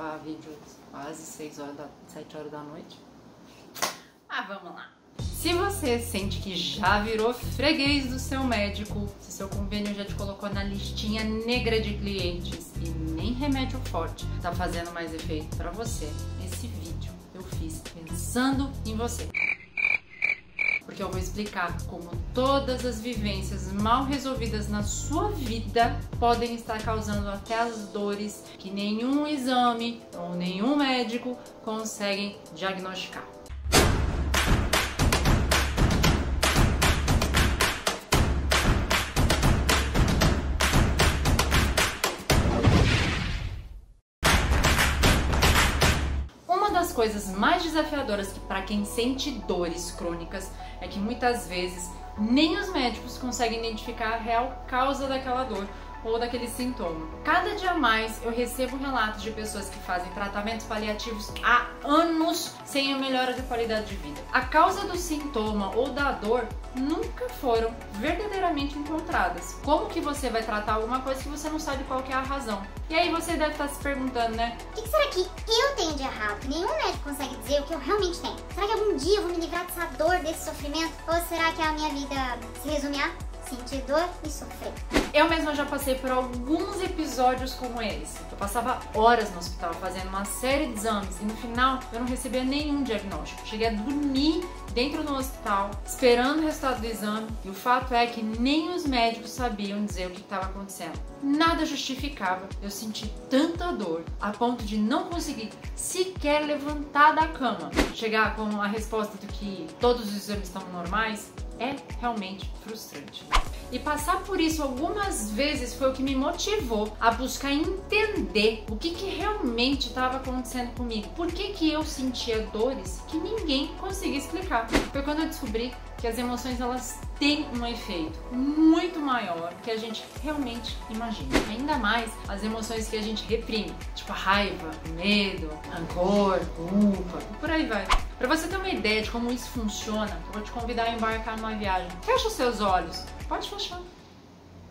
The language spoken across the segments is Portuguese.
gravar vídeo quase 6 horas da 7 horas da noite. Ah, vamos lá. Se você sente que já virou freguês do seu médico, se seu convênio já te colocou na listinha negra de clientes e nem remédio forte tá fazendo mais efeito para você, esse vídeo eu fiz pensando em você porque eu vou explicar como todas as vivências mal resolvidas na sua vida podem estar causando até as dores que nenhum exame ou nenhum médico conseguem diagnosticar. Coisas mais desafiadoras que para quem sente dores crônicas é que muitas vezes nem os médicos conseguem identificar a real causa daquela dor ou daquele sintoma. Cada dia mais eu recebo relatos de pessoas que fazem tratamentos paliativos há anos sem a melhora de qualidade de vida. A causa do sintoma ou da dor nunca foram verdadeiramente encontradas. Como que você vai tratar alguma coisa que você não sabe qual é a razão? E aí você deve estar se perguntando, né? O que, que será que eu tenho de errado? Nenhum médico consegue dizer o que eu realmente tenho. Será que algum dia eu vou me livrar dessa dor, desse sofrimento? Ou será que a minha vida se resume a sentir dor e sofrer. Eu mesma já passei por alguns episódios como esse. Eu passava horas no hospital fazendo uma série de exames e no final eu não recebia nenhum diagnóstico. Cheguei a dormir dentro do hospital, esperando o resultado do exame, e o fato é que nem os médicos sabiam dizer o que estava acontecendo. Nada justificava eu sentir tanta dor a ponto de não conseguir sequer levantar da cama. Chegar com a resposta de que todos os exames estão normais é realmente frustrante. E passar por isso algumas vezes foi o que me motivou a buscar entender o que, que realmente estava acontecendo comigo. Por que, que eu sentia dores que ninguém conseguia explicar. Foi quando eu descobri que as emoções elas têm um efeito muito maior que a gente realmente imagina. Ainda mais as emoções que a gente reprime, tipo a raiva, medo, rancor, culpa, por aí vai. Para você ter uma ideia de como isso funciona, eu vou te convidar a embarcar numa viagem. Fecha os seus olhos, pode fechar.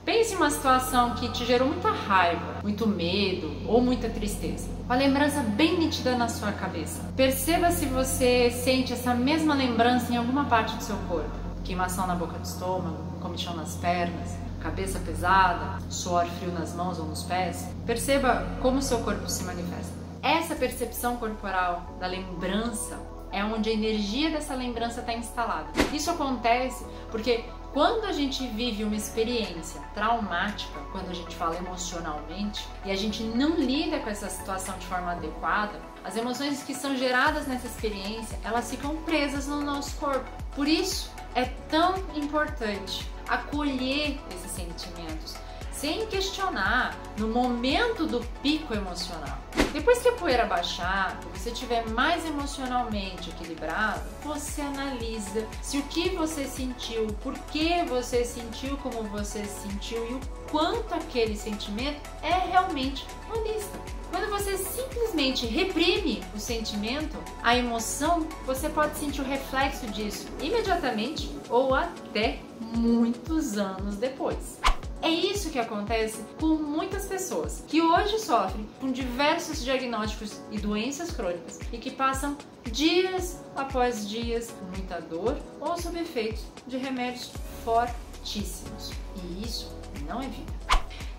Pense em uma situação que te gerou muita raiva, muito medo ou muita tristeza. Uma lembrança bem nítida na sua cabeça. Perceba se você sente essa mesma lembrança em alguma parte do seu corpo. Queimação na boca do estômago, comichão nas pernas, cabeça pesada, suor frio nas mãos ou nos pés. Perceba como o seu corpo se manifesta. Essa percepção corporal da lembrança é onde a energia dessa lembrança está instalada. Isso acontece porque quando a gente vive uma experiência traumática, quando a gente fala emocionalmente, e a gente não lida com essa situação de forma adequada, as emoções que são geradas nessa experiência, elas ficam presas no nosso corpo. Por isso é tão importante acolher esses sentimentos, sem questionar no momento do pico emocional. Depois que a poeira baixar, você estiver mais emocionalmente equilibrado, você analisa se o que você sentiu, por que você sentiu como você sentiu e o quanto aquele sentimento é realmente realista. Quando você simplesmente reprime o sentimento, a emoção, você pode sentir o reflexo disso imediatamente ou até muitos anos depois. É isso que acontece com muitas pessoas que hoje sofrem com diversos diagnósticos e doenças crônicas e que passam dias após dias com muita dor ou sob efeitos de remédios fortíssimos. E isso não é vida.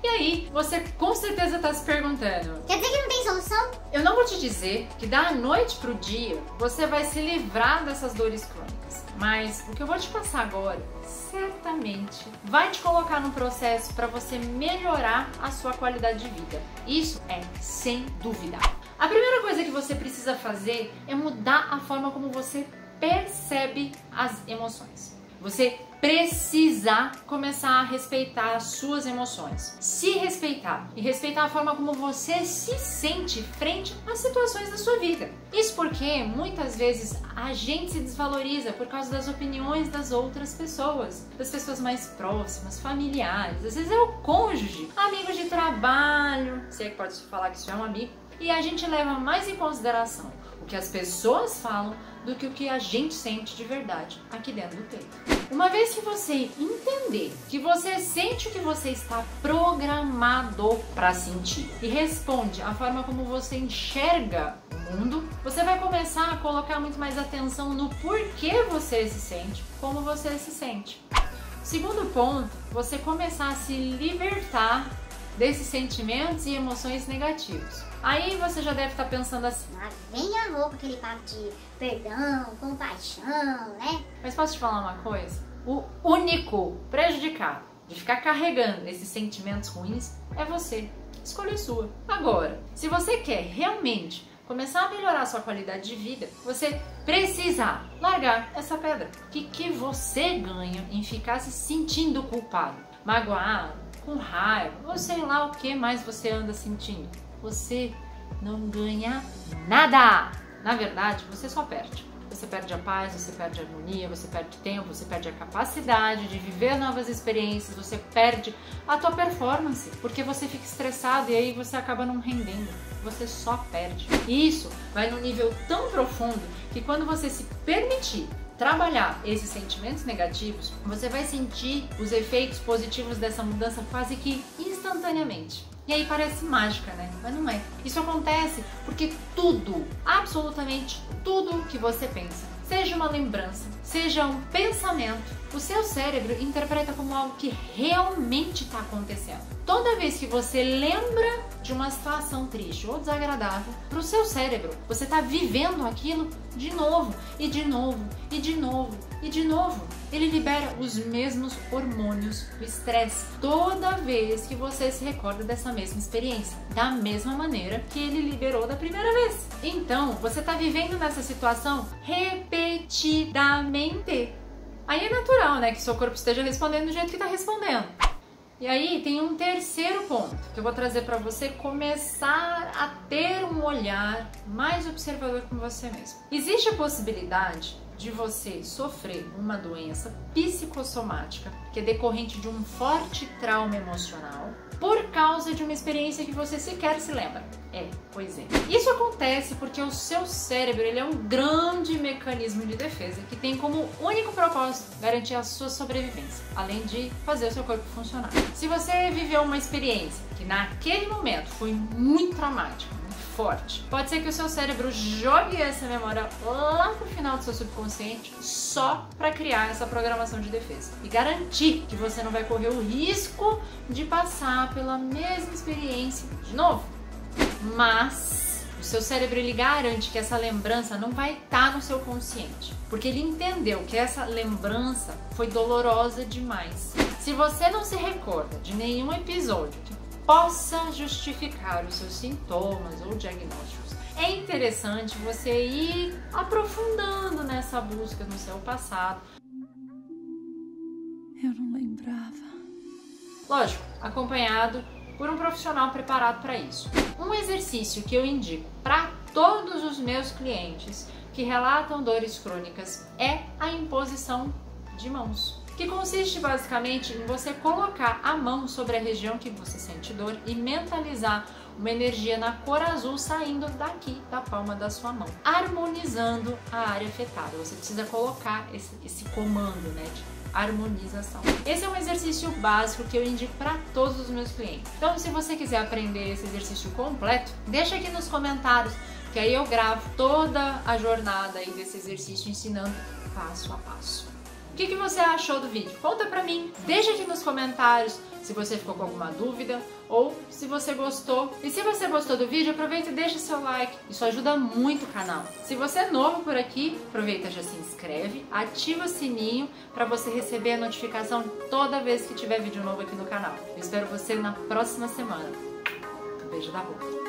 E aí, você com certeza está se perguntando: Quer dizer que não tem solução? Eu não vou te dizer que da noite pro dia você vai se livrar dessas dores crônicas, mas o que eu vou te passar agora certamente vai te colocar no processo para você melhorar a sua qualidade de vida. Isso é sem dúvida. A primeira coisa que você precisa fazer é mudar a forma como você percebe as emoções. Você precisa começar a respeitar as suas emoções, se respeitar. E respeitar a forma como você se sente frente às situações da sua vida. Isso porque muitas vezes a gente se desvaloriza por causa das opiniões das outras pessoas, das pessoas mais próximas, familiares, às vezes é o cônjuge, amigo de trabalho, sei que pode falar que isso é um amigo, e a gente leva mais em consideração que as pessoas falam do que o que a gente sente de verdade aqui dentro do peito. Uma vez que você entender que você sente o que você está programado para sentir e responde a forma como você enxerga o mundo, você vai começar a colocar muito mais atenção no porquê você se sente, como você se sente. Segundo ponto, você começar a se libertar desses sentimentos e emoções negativos. Aí você já deve estar pensando assim: Lá vem a roupa, aquele papo de perdão, compaixão, né? Mas posso te falar uma coisa? O único prejudicado de ficar carregando esses sentimentos ruins é você. Escolha sua. Agora, se você quer realmente começar a melhorar a sua qualidade de vida, você precisa largar essa pedra. O que, que você ganha em ficar se sentindo culpado, magoado, com raiva, ou sei lá o que mais você anda sentindo? Você não ganha nada! Na verdade, você só perde. Você perde a paz, você perde a harmonia, você perde tempo, você perde a capacidade de viver novas experiências, você perde a tua performance, porque você fica estressado e aí você acaba não rendendo. Você só perde. E isso vai num nível tão profundo que quando você se permitir trabalhar esses sentimentos negativos, você vai sentir os efeitos positivos dessa mudança quase que instantaneamente. E aí parece mágica, né? Mas não é. Isso acontece porque tudo, absolutamente tudo que você pensa, seja uma lembrança, seja um pensamento, o seu cérebro interpreta como algo que realmente está acontecendo. Toda vez que você lembra de uma situação triste ou desagradável, para o seu cérebro, você está vivendo aquilo de novo, e de novo, e de novo, e de novo. Ele libera os mesmos hormônios do estresse toda vez que você se recorda dessa mesma experiência, da mesma maneira que ele liberou da primeira vez. Então, você está vivendo nessa situação repetidamente. Aí é natural, né, que seu corpo esteja respondendo do jeito que está respondendo. E aí tem um terceiro ponto que eu vou trazer para você começar a ter um olhar mais observador com você mesmo. Existe a possibilidade de você sofrer uma doença psicossomática que é decorrente de um forte trauma emocional por causa de uma experiência que você sequer se lembra. É, pois é. Isso acontece porque o seu cérebro ele é um grande mecanismo de defesa que tem como único propósito garantir a sua sobrevivência, além de fazer o seu corpo funcionar. Se você viveu uma experiência que naquele momento foi muito traumática, forte. Pode ser que o seu cérebro jogue essa memória lá pro final do seu subconsciente só para criar essa programação de defesa e garantir que você não vai correr o risco de passar pela mesma experiência de novo. Mas o seu cérebro ele garante que essa lembrança não vai estar tá no seu consciente, porque ele entendeu que essa lembrança foi dolorosa demais. Se você não se recorda de nenhum episódio que possa justificar os seus sintomas ou diagnósticos. É interessante você ir aprofundando nessa busca no seu passado. Eu não lembrava. Lógico, acompanhado por um profissional preparado para isso. Um exercício que eu indico para todos os meus clientes que relatam dores crônicas é a imposição de mãos que consiste basicamente em você colocar a mão sobre a região que você sente dor e mentalizar uma energia na cor azul saindo daqui da palma da sua mão, harmonizando a área afetada. Você precisa colocar esse, esse comando, né, de harmonização. Esse é um exercício básico que eu indico para todos os meus clientes. Então, se você quiser aprender esse exercício completo, deixa aqui nos comentários que aí eu gravo toda a jornada aí desse exercício ensinando passo a passo. O que, que você achou do vídeo? Conta pra mim, deixa aqui nos comentários se você ficou com alguma dúvida ou se você gostou. E se você gostou do vídeo, aproveita e deixa seu like, isso ajuda muito o canal. Se você é novo por aqui, aproveita já se inscreve, ativa o sininho para você receber a notificação toda vez que tiver vídeo novo aqui no canal. Eu espero você na próxima semana. Um beijo da boca.